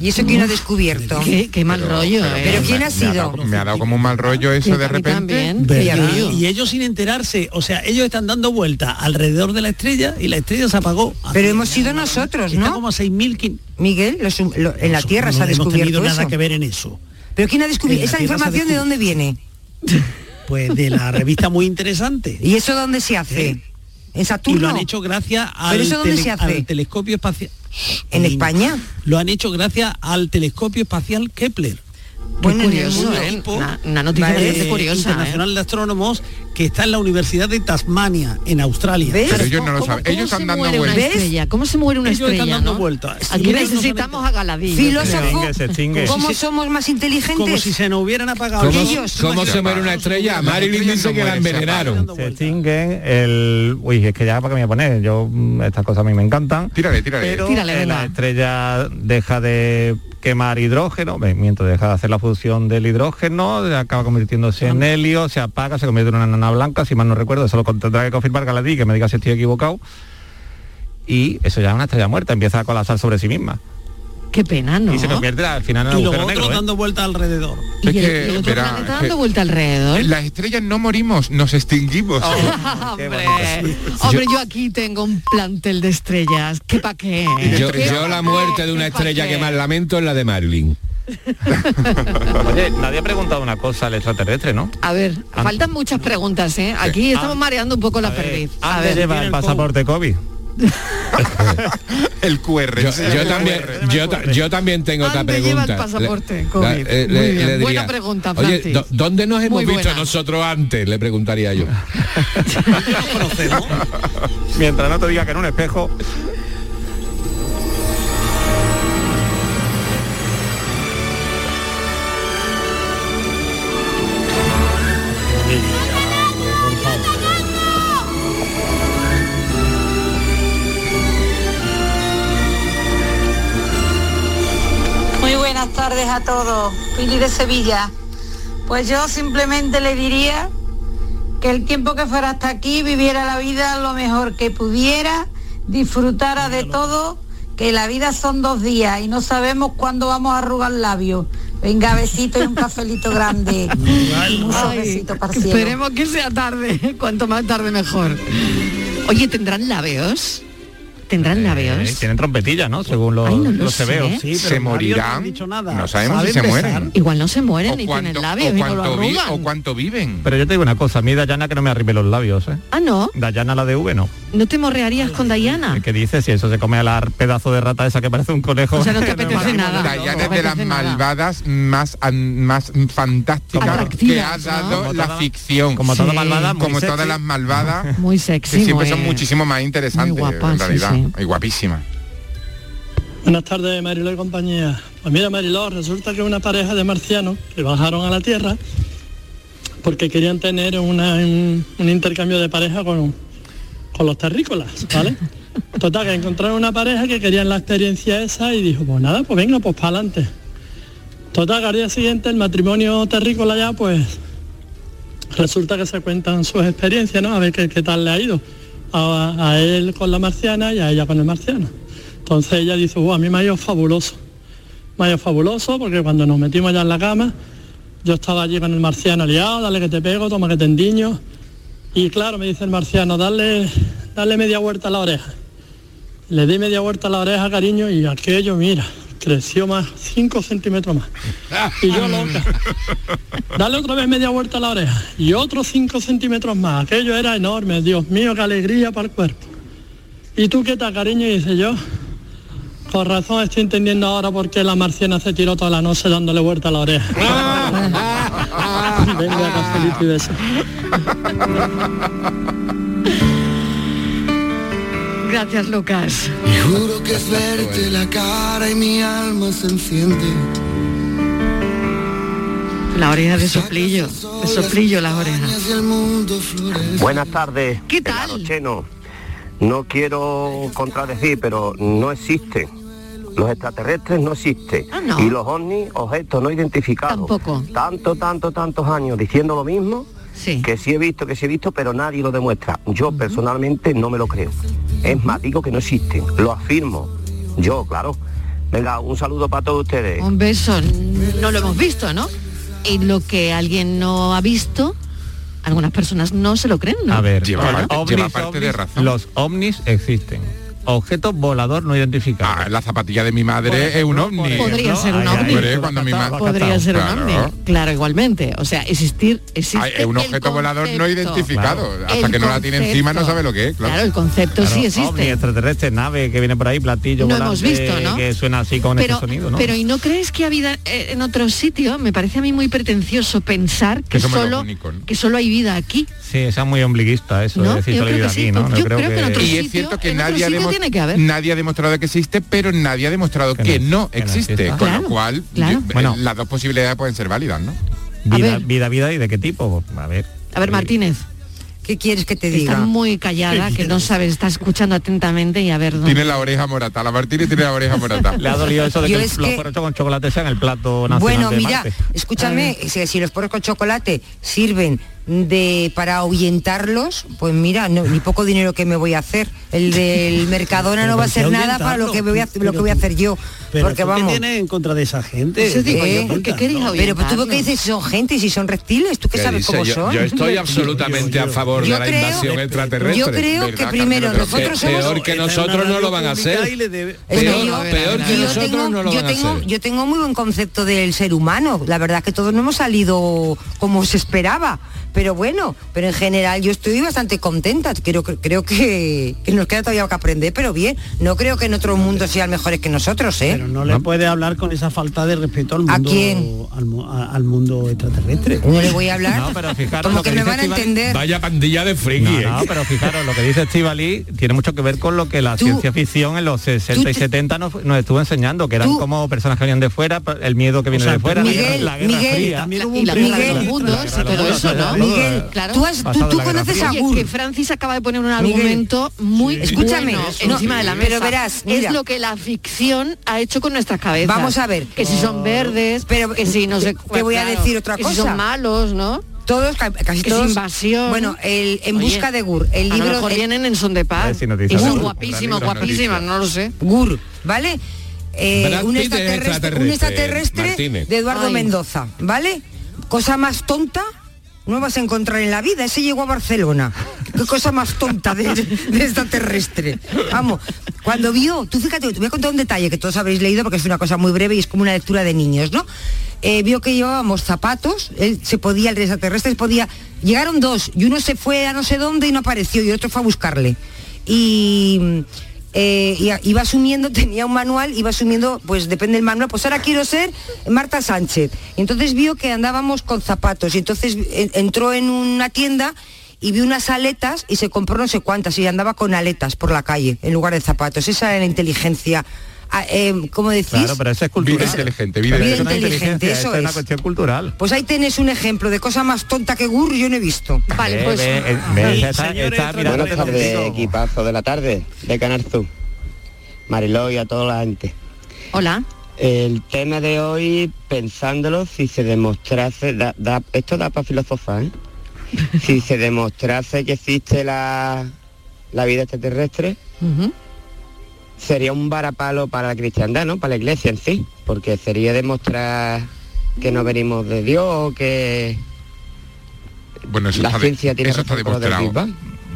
¿Y eso quién ha descubierto? Qué, mal rollo, pero, ¿eh? pero ¿quién ha Me sido? dado, me ha dado como un mal rollo eso de repente. Y ellos sin enterarse, o sea, ellos están dando vueltas alrededor de la estrella y la estrella se apagó. Pero hemos sido nosotros, ¿no? Está como a 6.000 Miguel, los- lo- en la Tierra se ha no hemos descubierto tenido nada que ver en eso. ¿Pero quién ha descubierto? ¿Esa información de dónde viene? Pues de la revista muy interesante. ¿Y eso dónde se hace? ¿En Y Saturno? lo han hecho gracias al, ¿Pero eso dónde tele- se hace? al telescopio espacial. ¿En España? Lo han hecho gracias al telescopio espacial Kepler. Bueno, curioso, ¿eh? Una- una noticia curiosa, internacional de astrónomos que está en la Universidad de Tasmania, en Australia. ¿Ves? Pero ellos no lo saben. Ellos están se dando vueltas. estrella? ¿Cómo se muere una Ellos están estrella? dando no? vueltas. Aquí necesitamos a Galadí. Filósofo. ¿cómo somos más inteligentes? Como si se nos hubieran apagado. ¿Cómo, ellos. cómo se muere una estrella? Marilyn dice que la envenenaron. Se extinguen el... Uy, es que ya para qué me voy a poner. Yo, mm, estas cosas a mí me encantan. Tírale, tírale. Pero Tírale, eh, la estrella deja de quemar hidrógeno, mientras deja de hacer la fusión del hidrógeno, acaba convirtiéndose en helio, se apaga, se convierte en una nana blanca, si mal no recuerdo, eso lo tendrá que confirmar Galadí, que me diga si estoy equivocado. Y eso ya es una estrella muerta, empieza a colapsar sobre sí misma. Qué pena, ¿no? Y se convierte al final en Y un agujero negro. ¿eh? dando vueltas alrededor. Y Es el, que, el otro verá, planeta que- dando vuelta alrededor. Las estrellas no morimos, nos extinguimos. Hombre, hombre, yo aquí tengo un plantel de estrellas. ¿Qué pa' qué? Yo, ¿Qué yo pa' la muerte de una ¿Qué pa' estrella que más lamento es la de Marilyn. Oye, nadie ha preguntado una cosa al extraterrestre, ¿no? A ver, faltan muchas preguntas, ¿eh? Aquí estamos mareando un poco la perdiz. A ¿Dónde ver, lleva el pasaporte COVID? el QR. Yo, yo el también, QR. yo, yo también tengo otra ¿Dónde lleva pregunta. el pasaporte Le- COVID? la- eh, Muy le- bien, le buena pregunta, Oye, Francis. ¿dó- ¿dónde nos hemos Muy visto buena. nosotros antes? Le preguntaría yo. Mientras no te diga que en un espejo. A todos. Pili de Sevilla. Pues yo simplemente le diría que el tiempo que fuera hasta aquí viviera la vida lo mejor que pudiera, disfrutara de todo, que la vida son dos días y no sabemos cuándo vamos a arrugar labios. Venga, besito y un cafelito grande. Muchos besitos para esperemos que sea tarde. Cuanto más tarde mejor. Oye, ¿tendrán labios? ¿Tendrán labios? Eh, tienen trompetillas, ¿no? Según los, Ay, no lo los. Sí, se morirán. No sabemos si ¿Saben se besar? mueren. Igual no se mueren ni cuánto- tienen labios o y no lo cuánto vi- arrugan. o cuánto viven. Pero yo te digo una cosa, a mí Dayana que no me arribe los labios, ¿eh? Ah, no. Dayana la de V no. ¿No te morrearías con Dayana? ¿Qué dices? Si eso se come a la pedazo de rata esa que parece un conejo. O sea, no te apetece nada. Dayana No es de las nada. malvadas más, an- más fantásticas que ha ¿no? dado Como la ficción. como toda Sí. malvada, muy como todas las malvadas Muy que sexy. siempre muy- son muchísimo más interesantes en sí, realidad sí. y guapísimas Buenas tardes, Mariló y compañía. Pues mira, Mariló, resulta que una pareja de marcianos que bajaron a la Tierra porque querían tener una- un, un intercambio de pareja con, con los terrícolas, ¿vale? Total, que encontraron una pareja que querían la experiencia esa y dijo, pues nada, pues venga, pues para adelante. Total, que al día siguiente el matrimonio terrícola ya, pues resulta que se cuentan sus experiencias, ¿no? A ver qué, qué tal le ha ido. A, él con la marciana y a ella con el marciano. Entonces ella dice, "Buah, a mí me ha ido fabuloso. Me ha ido fabuloso porque cuando nos metimos ya en la cama, yo estaba allí con el marciano liado, dale que te pego, toma que te endiño. Y claro, me dice el marciano, dale, dale media vuelta a la oreja. Le di media vuelta a la oreja, cariño, y aquello, mira, creció más, 5 centímetros más. Y yo loca. Dale otra vez media vuelta a la oreja. Y otros 5 centímetros más. Aquello era enorme, Dios mío, qué alegría para el cuerpo. ¿Y tú qué tal, cariño? Y dice yo. Con razón estoy entendiendo ahora por qué la marciana se tiró toda la noche dándole vuelta a la oreja. Venga, cafelito y beso. Gracias, Lucas. Y juro que es verte la cara y mi alma se enciende. La oreja de soplillo, de soplillo las orejas. Buenas tardes. ¿Qué tal? Cheno. No quiero contradecir, pero no existen. Los extraterrestres no existen. Ah, no. Y los ovnis, objetos no identificados. Tampoco. Tanto, tanto, tantos años diciendo lo mismo, que sí he visto, que sí he visto, pero nadie lo demuestra. Yo personalmente no me lo creo. Es más, digo que no existen. Lo afirmo. Yo, claro. Venga, un saludo para todos ustedes. Un beso. No lo hemos visto, ¿no? Y lo que alguien no ha visto, algunas personas no se lo creen, ¿no? A ver, Lleva los parte- lleva parte de razón. Los ovnis existen. Objeto volador no identificado. Ah, la zapatilla de mi madre es un ovni. Podría ser un ovni. Cuando mi Podría ser un Claro. ovni. Claro, igualmente. O sea, existir, existe Ay, es un objeto volador no identificado. Hasta El que no la tiene encima no sabe lo que es. Claro, Claro, el concepto sí Ovni, existe. extraterrestre, nave que viene por ahí, platillo No volante, hemos visto, ¿no? que suena así con pero, ese sonido, ¿no? pero ¿y no crees que ha vida eh, en otro sitio? Me parece a mí muy pretencioso pensar que, somos los solo que solo hay vida aquí. Sí, esa es muy ombliguista eso, ¿No? es decir, solo creo vida que sí, aquí, ¿no? pues yo creo que en otro Y es cierto que nadie ha, tiene que haber. nadie ha demostrado que existe, pero nadie ha demostrado que, no, existe. exista. Con Claro, lo cual, claro. yo- Bueno. las dos posibilidades pueden ser válidas, ¿no? Vida, vida, vida, ¿y de qué tipo? A ver. A ver, Martínez. ¿Qué quieres que te Está diga? muy callada, que no sabe, está escuchando atentamente y a ver dónde. Tiene la oreja morata. La Martínez tiene la oreja morata. Le ha dolido eso de Yo que es los que- porros con chocolate sean el plato nacional Bueno, de mira, Marte. escúchame, si, si los porros con chocolate sirven de para ahuyentarlos, pues mira, no, ni poco dinero que me voy a hacer. El del Mercadona no va a ¿por qué ser nada para lo que voy a, lo que voy a hacer yo. Pero porque ¿tú qué vamos. tienes en contra de esa gente? Eso digo yo, ¿por qué queréis no. Pero pues, tú qué dices si son gente, si son reptiles, tú qué ¿Qué sabes dice? cómo yo, son. yo estoy absolutamente a favor de la creo- invasión extraterrestre. yo creo que ¿Verdad, primero nosotros somos- peor que nosotros no lo van a hacer. Es que Peor, yo- peor que nosotros tengo, no lo van a hacer. yo tengo muy buen concepto del ser humano. La verdad que todos no hemos salido como se esperaba. Pero bueno, pero en general yo estoy bastante contenta. Creo, que- creo que, que nos queda todavía que aprender, pero bien. No creo que en otro mundo sean mejores que nosotros, ¿eh? Pero no le puede hablar con esa falta de respeto al ¿A mundo quién? Al, mu- a- al mundo extraterrestre. No le voy a hablar. No, pero fijaros como lo que, que me dice van a entender. Vaya pandilla de friki. No, ¿eh? no, pero fijaros, lo que dice Estivali tiene mucho que ver con lo que la ciencia ficción en los 60 y 70 nos, nos estuvo enseñando, que eran tú- como personas que venían de fuera, el miedo que viene sea, de fuera, la Miguel, guerra- la guerra Miguel, fría. Miguel, claro. tú, has- conoces a Gur. que Francis acaba de poner un Miguel. argumento muy Escúchame, bueno no, encima de la mesa. pero verás, es lo que la ficción ha hecho con nuestras cabezas. Vamos a ver. Que si son verdes, Pero que si no sé te voy a decir otra que cosa. si son malos, ¿no? Todos, ca- casi Que todos. es invasión. Bueno, el En Oye, busca de Gur, el a lo libro. mejor el- vienen en son de paz. si Gur. Gran libro, guapísimas, no lo sé. Gur, ¿vale? Eh, un, es extraterrestre, un extraterrestre, extraterrestre Martínez. de Eduardo Ay. Mendoza, ¿vale? Cosa más tonta no vas a encontrar en la vida. Ese llegó a Barcelona. Qué cosa más tonta de, de extraterrestre. Vamos, cuando vio, tú fíjate, te voy a contar un detalle que todos habréis leído porque es una cosa muy breve y es como una lectura de niños, ¿no? Eh, vio que llevábamos zapatos, él se podía, el extraterrestre se podía. Llegaron dos y uno se fue a no sé dónde y no apareció y otro fue a buscarle. Y eh, y- iba asumiendo, tenía un manual, iba asumiendo, pues depende del manual, pues ahora quiero ser Marta Sánchez. Entonces vio que andábamos con zapatos y entonces entró en una tienda y vio unas aletas y se compró no sé cuántas y andaba con aletas por la calle en lugar de zapatos. Esa era la inteligencia. Ah, eh, ¿Cómo decís? Claro, pero eso es cultural. Vida inteligente, vida Vida inteligente, inteligencia, eso es una es. cuestión cultural. Pues ahí tenés un ejemplo de cosa más tonta que Gur yo no he visto. Vale, Ve, pues ve, eh, ve, está, señores, está mirando Buenas tardes, equipazo de la tarde de Canal Sur. Mariló y a toda la gente. Hola. El tema de hoy, pensándolo, si se demostrase, da- da- esto da para filosofar, ¿eh? si se demostrase que existe la, la vida extraterrestre. Sería un varapalo para la cristiandad, ¿no? Para la iglesia en sí, porque sería demostrar que no venimos de Dios o que Bueno, eso la está, de- ciencia tiene eso está del demostrado. Bang.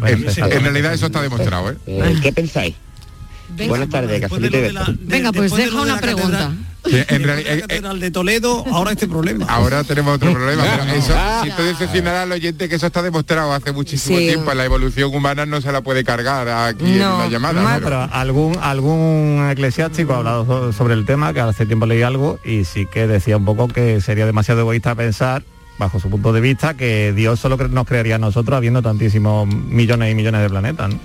En, en realidad eso está demostrado, ¿eh? Eh, ¿Qué pensáis? Venga, Buenas tardes, de la- Venga, pues deja una pregunta. catedral- en realidad, la eh, catedral de Toledo, ahora este problema. Ahora tenemos otro problema, pero eso, Ah. siento decepcionar al oyente que eso está demostrado hace muchísimo Sí. tiempo. La evolución humana no se la puede cargar aquí en No, una llamada. ma- pero- algún algún eclesiástico ha hablado so- sobre el tema, que hace tiempo leí algo, y sí que decía un poco que sería demasiado egoísta pensar, bajo su punto de vista, que Dios solo nos crearía a nosotros habiendo tantísimos millones y millones de planetas. ¿no?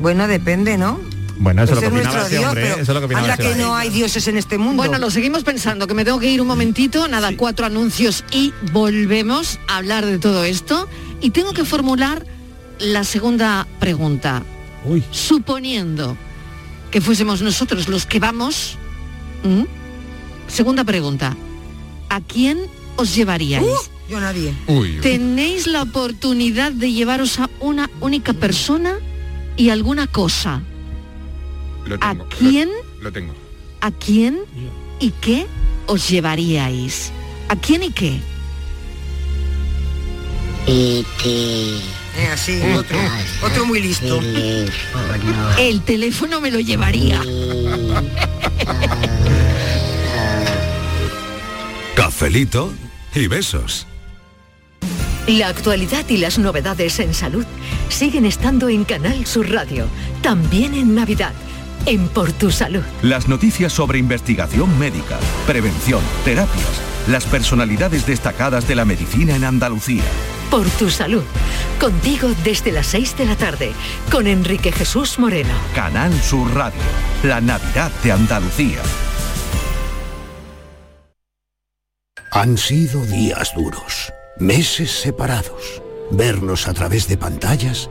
Bueno, depende, ¿no? Bueno, eso es Ese lo que es opinaba nuestro ese Dios, hombre, pero eso es lo que opinaba anda ese que hombre. no hay dioses en este mundo. Bueno, lo seguimos pensando, que me tengo que ir un momentito, nada, cuatro anuncios y volvemos a hablar de todo esto. Y tengo que formular la segunda pregunta. Suponiendo que fuésemos nosotros los que vamos, ¿m? segunda pregunta, ¿a quién os llevaríais? Uh, yo a nadie. Tenéis la oportunidad de llevaros a una única persona y alguna cosa. Lo ¿A quién? Lo, lo tengo. ¿A quién y qué os llevaríais? ¿A quién y qué? Eh, así, otro, otro muy listo. El teléfono me lo llevaría. Cafelito y besos. La actualidad y las novedades en salud siguen estando en Canal Sur Radio, también en Navidad, en Por Tu Salud. Las noticias sobre investigación médica, prevención, terapias, las personalidades destacadas de la medicina en Andalucía. Por Tu Salud, contigo desde las 6 de la tarde, con Enrique Jesús Moreno. Canal Sur Radio, la Navidad de Andalucía. Han sido días duros, meses separados, vernos a través de pantallas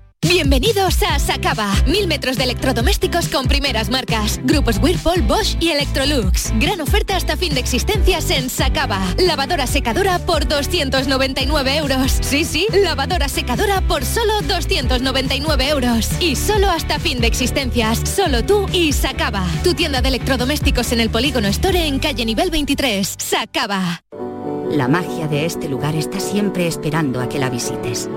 Bienvenidos a Sacaba. Mil metros de electrodomésticos con primeras marcas. Grupos Whirlpool, Bosch y Electrolux. Gran oferta hasta fin de existencias en Sacaba. Lavadora secadora por 299 euros. Sí, sí, lavadora secadora por solo 299 euros. Y solo hasta fin de existencias. Solo tú y Sacaba. Tu tienda de electrodomésticos en el Polígono Store en calle nivel 23. Sacaba. La magia de este lugar está siempre esperando a que la visites.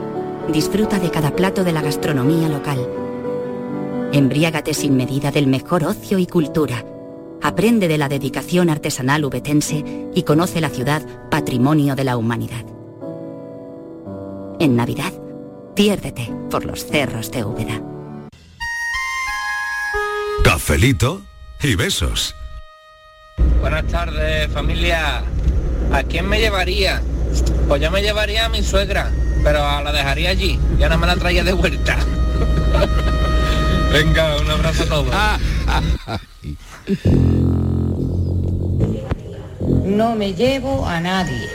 Disfruta de cada plato de la gastronomía local. Embriágate sin medida del mejor ocio y cultura. Aprende de la dedicación artesanal ubetense y conoce la ciudad patrimonio de la humanidad. En Navidad, piérdete por los cerros de Úbeda. Cafelito y besos. Buenas tardes, familia. ¿A quién me llevaría? Pues yo me llevaría a mi suegra, pero la dejaría allí. Ya no me la traía de vuelta. Venga, un abrazo a todos. No me llevo a nadie.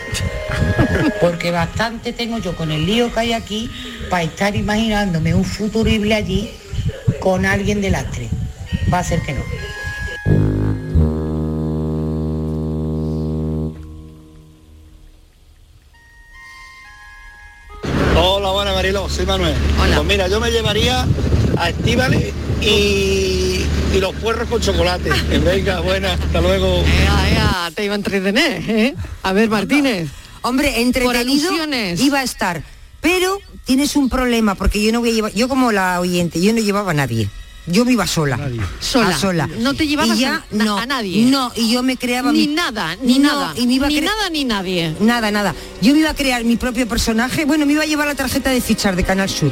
Porque bastante tengo yo con el lío que hay aquí para estar imaginándome un futurible allí con alguien de lastre. Va a ser que no. Mariló, soy Manuel. Pues mira, yo me llevaría a Estíbales y, y los puerros con chocolate. Venga, buena, hasta luego. Ea, ea, te iba a entretener, ¿eh? A ver, Martínez. Hombre, entretenido iba a estar. Pero tienes un problema, porque yo no voy a llevar, yo como la oyente, yo no llevaba a nadie. Yo me iba sola. Sola. A sola. No te llevabas Y ya, a, na- no, a nadie. No, y yo me creaba Ni mi- nada, ni No, nada. y me iba a ni nada ni nadie. Nada, nada. Yo me iba a crear mi propio personaje. Bueno, me iba a llevar la tarjeta de fichar de Canal Sur.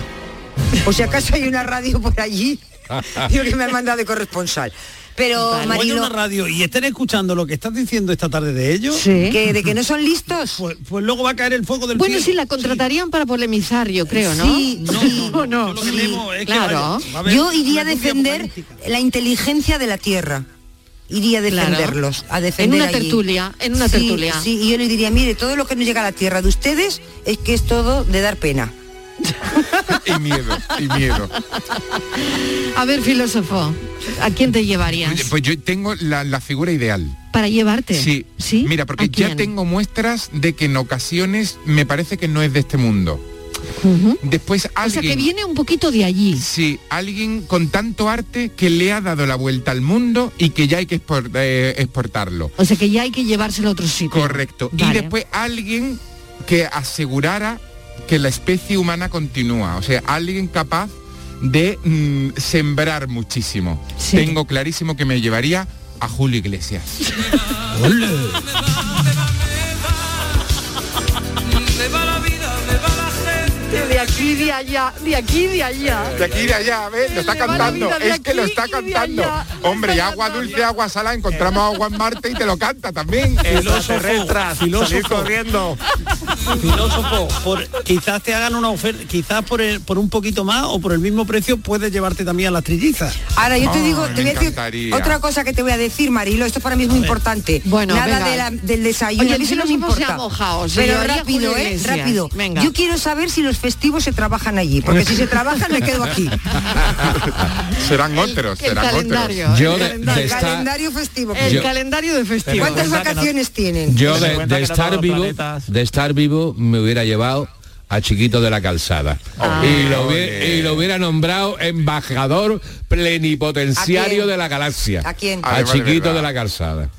O si acaso hay una radio por allí. Yo que me han mandado de corresponsal. Pero Oye Marilo, una radio y estén escuchando lo que estás diciendo esta tarde de ellos. Sí. que de que no son listos. Pues, pues luego va a caer el fuego del Bueno, cielo. sí, la contratarían para polemizar, yo creo, ¿no? Sí, sí. ¿O no? Lo que que Claro. vaya- va a haber Yo iría a defender la inteligencia de la Tierra. Iría a Claro. defenderlos, a defender En una allí. tertulia, en una Sí, tertulia. Sí, y yo les diría, mire, todo lo que nos llega a la Tierra de ustedes es que es todo de dar pena. Y miedo, y miedo. A ver, filósofo, ¿a quién te llevarías? Pues yo tengo la, la figura ideal. Para llevarte. Sí. Mira, porque ¿A ya tengo muestras de que en ocasiones me parece que no es de este mundo. Después O alguien... sea, que viene un poquito de allí. Sí, alguien con tanto arte que le ha dado la vuelta al mundo y que ya hay que expor- eh, exportarlo. O sea, que ya hay que llevárselo a otro sitio. Correcto. Y después alguien que asegurara que la especie humana continúa. O sea, alguien capaz de mm, sembrar muchísimo. Tengo clarísimo que me llevaría a Julio Iglesias. De aquí, de allá, de aquí, de allá. De aquí y de allá, ¿ves? Lo está cantando. Es que lo está cantando. Hombre, y agua dulce, agua salada, encontramos agua en Marte y te lo canta también. Filósofo, filósofo, corriendo. filósofo, por, quizás te hagan una oferta, quizás por, el- por un poquito más o por el mismo precio puedes llevarte también a las trillizas. Ahora yo te digo, te voy a decir otra cosa que te voy a decir, Marilo, esto para mí es muy importante. Bueno, Nada venga. de la- del desayuno, Oye, a mí eso no me filósofo se importa. ha mojado, se Pero rápido, ¿eh? Rápido. Venga. Yo quiero saber si los festivos se trabajan allí, porque si se trabajan me quedo aquí. serán otros, el serán calendario, otros. el Yo de, calendario, de el estar, calendario festivo. El Yo- calendario de festivo. ¿Cuántas vacaciones tienen? yo de, estar vivo, planetas- de estar vivo me hubiera llevado a Chiquito de la Calzada Ah. y, lo hubiera, y lo hubiera nombrado embajador plenipotenciario de la galaxia. ¿A quién? A de Chiquito de la Calzada.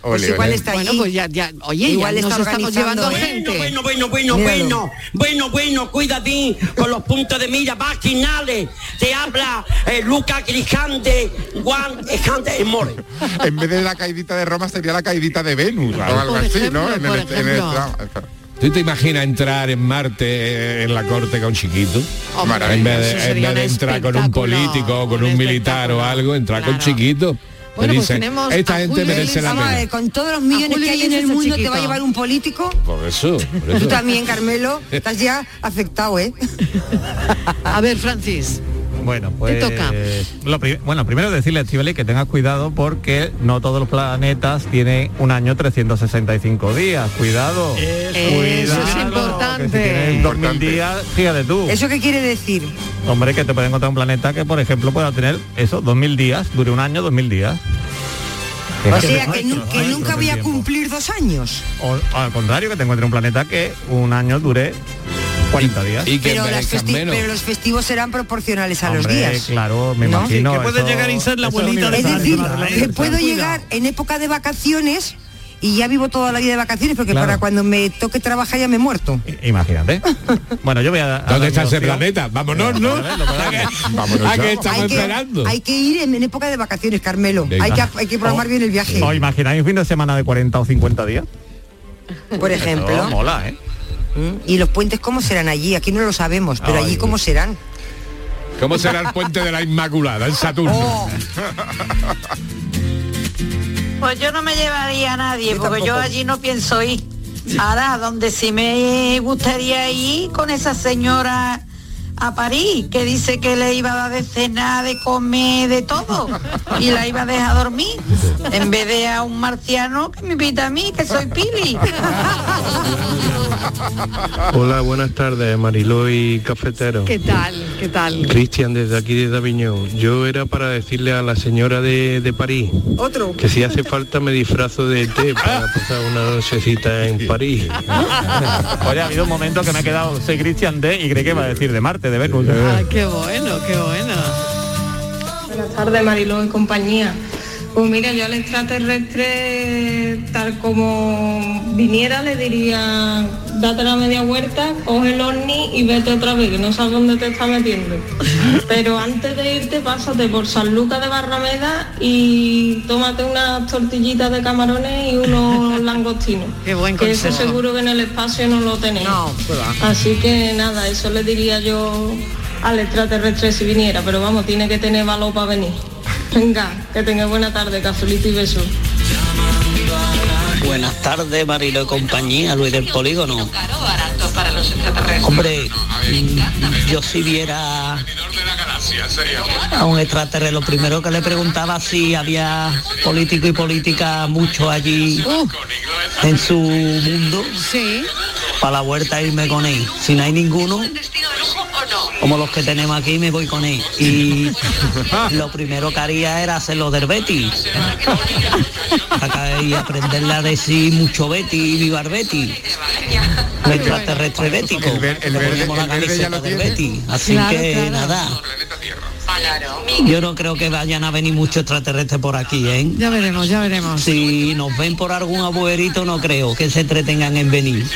Pues Ole, igual ole. está Bueno, pues ya, ya, oye, Igual ya está nos estamos llevando gente. Bueno, bueno, bueno, Míralo. bueno, bueno, bueno, cuídate con los puntos de mira vaginales. Te habla eh, Luca Grijante, Juan Ejante y More. En vez de la caidita de Roma sería la caidita de Venus o algo Por así, ejemplo, ¿no? En por el- en el- ejemplo. ¿Tú te imaginas entrar en Marte eh, en la corte con Chiquito? Hombre, en vez de, en sería vez de un entrar con un político o con un, un militar o algo, entrar con. Chiquito. Bueno, pues dicen, tenemos esta a gente Julio merece la pena. ver, con todos los millones que hay en el mundo te va a llevar un político. Por eso, por Tú eso. también, Carmelo, estás ya afectado, ¿eh? A ver, Francis. Bueno, pues toca. lo pri- bueno, primero decirle a Estivali que tengas cuidado porque no todos los planetas tienen un año 365 días. Cuidado. Eso es Cuidado, importante. que si tienes 2000 días, fíjate tú. ¿Eso qué quiere decir? Hombre, que te puede encontrar un planeta que, por ejemplo, pueda tener eso, 2000 días, dure un año, 2000 días. O Es sea, es que, nuestro, que es nunca voy a cumplir dos años. O al contrario, que te encuentre un planeta que un año dure 40 días. Y que Pero, las envejezcan festi- menos. pero los festivos serán proporcionales a los días. claro, me ¿No? imagino. Que puede eso- llegar y ser la eso es abuelita de Es universal. decir, que puedo llegar en época de vacaciones y ya vivo toda la vida de vacaciones porque Claro. para cuando me toque trabajar ya me he muerto. Imagínate. Bueno, yo voy a... a dar ¿Dónde mi está ese planeta? Vámonos, ¿no? ¿A qué, Vámonos a qué ya. estamos hay, que, esperando? hay que ir en, en época de vacaciones, Carmelo. Venga. Hay que, hay que programar O- bien el viaje. ¿Os imagináis un fin de semana de 40 o 50 días? por ejemplo. Eso mola, ¿eh? ¿Mm? ¿Y los puentes cómo serán allí? Aquí no lo sabemos, pero Ay, allí cómo serán. ¿Cómo será el puente de la Inmaculada en Saturno? Oh. Pues yo no me llevaría a nadie, porque yo allí no pienso ir. Ahora, donde sí me gustaría ir con esa señora a París, que dice que le iba a dar de cenar, de comer, de todo, y la iba a dejar dormir, en vez de a un marciano que me invita a mí, que soy Pili. Hola, buenas tardes, Mariló y Cafetero. ¿Qué tal? ¿Qué tal? Cristian, desde aquí, desde Aviñón. Yo era para decirle a la señora de, de París Otro. que si hace falta me disfrazo de té para pasar una nochecita en París. Oye, ha habido un momento que me he quedado, soy Christian D y creí que iba a decir de Marte, de Venus. Ah, qué bueno, qué bueno. Buenas tardes, Mariló y compañía. Pues mira, yo al extraterrestre, tal como viniera, le diría, date la media vuelta, coge el ovni y vete otra vez, que no sabes dónde te está metiendo. Pero antes de irte, pásate por San Lucas de Barrameda y tómate unas tortillitas de camarones y unos langostinos. Qué buen que eso consejo. seguro que en el espacio no lo tenéis. No, pues va. Así que nada, eso le diría yo al extraterrestre si viniera, pero vamos, tiene que tener valor para venir. Venga, que tenga buena tarde, cafelito y besos. Buenas tardes, Marilo y compañía, Luis del Polígono. Hombre, mm, yo si viera a un extraterrestre, lo primero que le preguntaba si había político y política mucho allí en su mundo. Sí. Para la vuelta irme con él. Si no hay ninguno, como los que tenemos aquí, me voy con él. Y lo primero que haría era hacerlo del Betis. Acá y aprenderle a decir mucho Betty y viva el Betty. El extraterrestre bético. El, el Le verde, ponemos la el verde ya camiseta lo del tiene. Betty. Así Claro, que claro. nada. Yo no creo que vayan a venir muchos extraterrestres por aquí, ¿eh? Ya veremos, ya veremos. Si nos ven por algún abuelito, no creo que se entretengan en venir.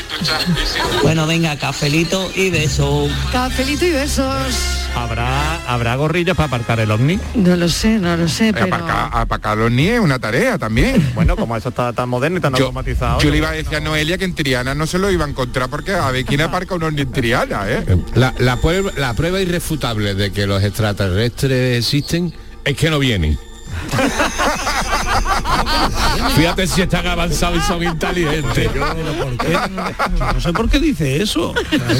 Bueno, venga, cafelito y beso. Cafelito y besos. ¿Habrá, ¿Habrá gorrillos para aparcar el ovni? No lo sé, no lo sé, pero... Aparcar, aparcar los ni es una tarea también. Bueno, como eso está tan moderno y tan Yo, automatizado. yo le iba a decir a Noelia que en Triana no se lo iba a encontrar porque a ver quién aparca un ovni en Triana, ¿eh? La, la prueba, la prueba irrefutable de que los extraterrestres existen es que no vienen. Fíjate si están avanzados y son inteligentes. No sé por qué dice eso.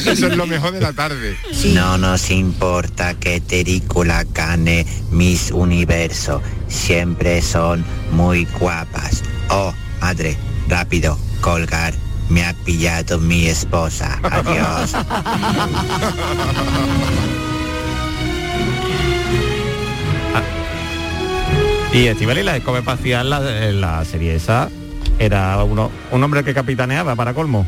Eso es lo mejor de la tarde. No nos importa que Terícula gane Miss Universo. Siempre son muy guapas. Oh, madre, rápido, colgar. Me ha pillado mi esposa. Adiós. Y Estivali, la escoba espacial, la, en la serie esa, era uno, un hombre que capitaneaba para colmo.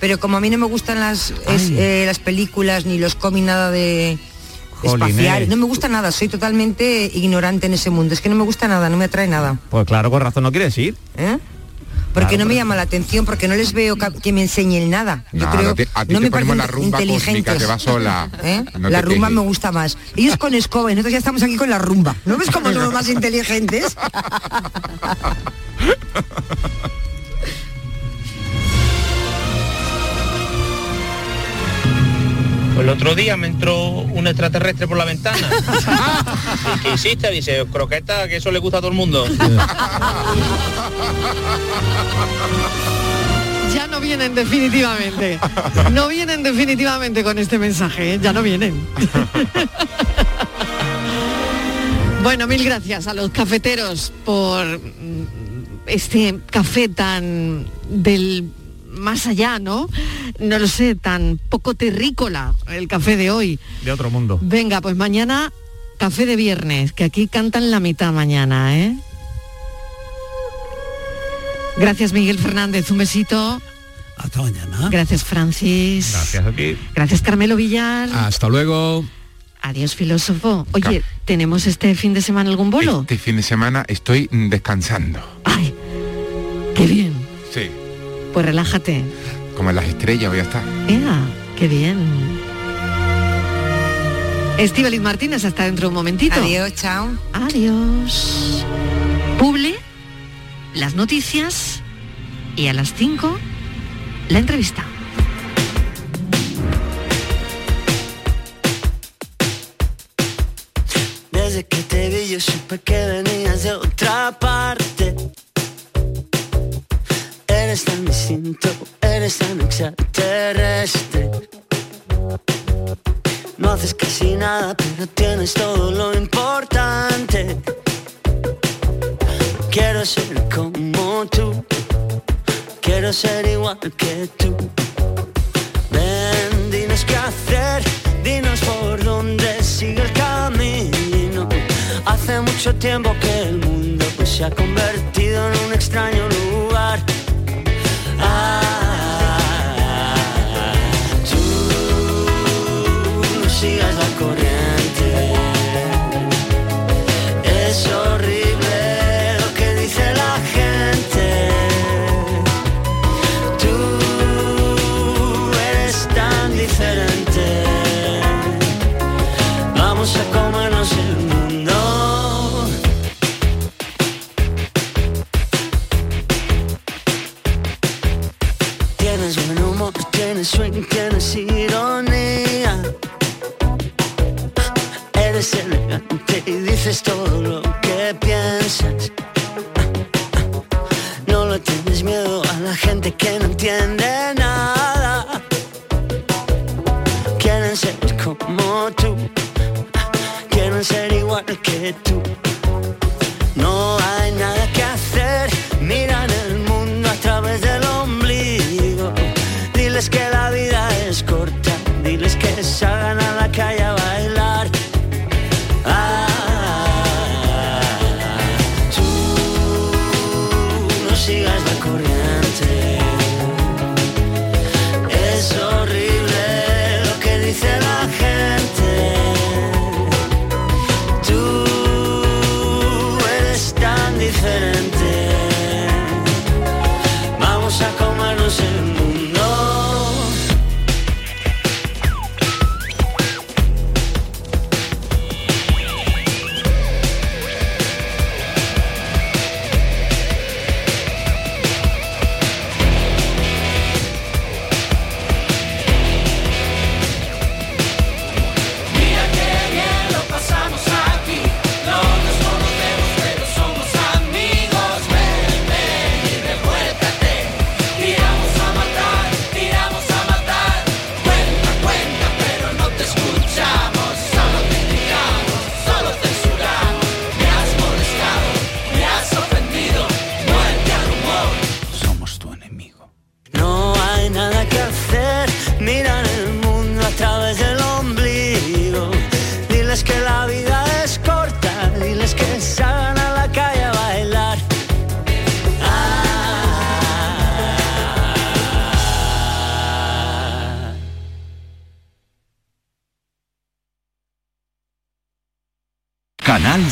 Pero como a mí no me gustan las, es, eh, las películas ni los cómics nada de Jolines. espacial, no me gusta nada, soy totalmente ignorante en ese mundo, es que no me gusta nada, no me atrae nada. Pues claro, con razón no quieres ir. ¿eh? Porque Claro, no me llama la atención, porque no les veo que me enseñen nada. Yo No, creo, no te- a ti no te me ponemos la rumba cósmica, inteligentes. te vas sola. ¿Eh? No la rumba quejes. me gusta más. Ellos con escoba y nosotros ya estamos aquí con la rumba. ¿No ves cómo somos más inteligentes? otro día me entró un extraterrestre por la ventana. ¿Y qué hiciste? Dice, croqueta, que eso le gusta a todo el mundo. Ya no vienen definitivamente. No vienen definitivamente con este mensaje, ¿eh? ya no vienen. bueno, mil gracias a los cafeteros por mm, este café tan del más allá, ¿no? No lo sé, tan poco terrícola el café de hoy. De otro mundo. Venga, pues mañana café de viernes, que aquí cantan la mitad mañana, ¿eh? Gracias Miguel Fernández, un besito. Hasta mañana. Gracias Francis. Gracias a ti. Gracias Carmelo Villar. Hasta luego. Adiós filósofo. Oye, ¿tenemos este fin de semana algún bolo? Este fin de semana estoy descansando. Sí, Pues relájate. como en las estrellas voy a estar. Ea, qué bien. Estíbaliz Martínez, hasta dentro de un momentito. Adiós, chao. Adiós. Publi, las noticias y a las 5 la entrevista. Desde que te vi yo supe que venías de otra parte. Eres tan distinto, eres tan extraterrestre. No haces casi nada, pero tienes todo lo importante. Quiero ser como tú, quiero ser igual que tú. Ven, dinos qué hacer, dinos por dónde sigue el camino. Hace mucho tiempo que el mundo pues, se ha convertido en un extraño lugar.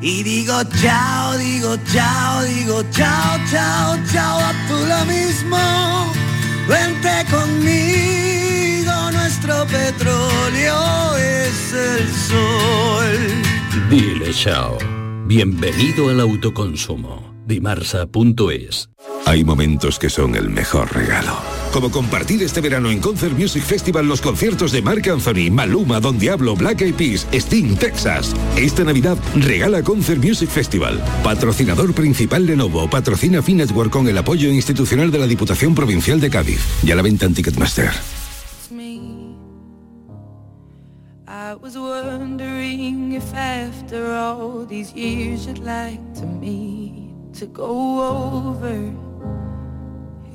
y digo chao, digo chao, digo chao, chao, chao, a tú lo mismo. Vente conmigo, nuestro petróleo es el sol. Dile chao. Bienvenido al autoconsumo. Dimarsa.es. Hay momentos que son el mejor regalo. Como compartir este verano en Concert Music Festival los conciertos de Marc Anthony, Maluma, Don Diablo, Black Eyed Peas, Sting, Texas. Esta Navidad regala Concert Music Festival. Patrocinador principal Lenovo. Patrocina Finetwork con el apoyo institucional de la Diputación Provincial de Cádiz. Y a la venta en Ticketmaster.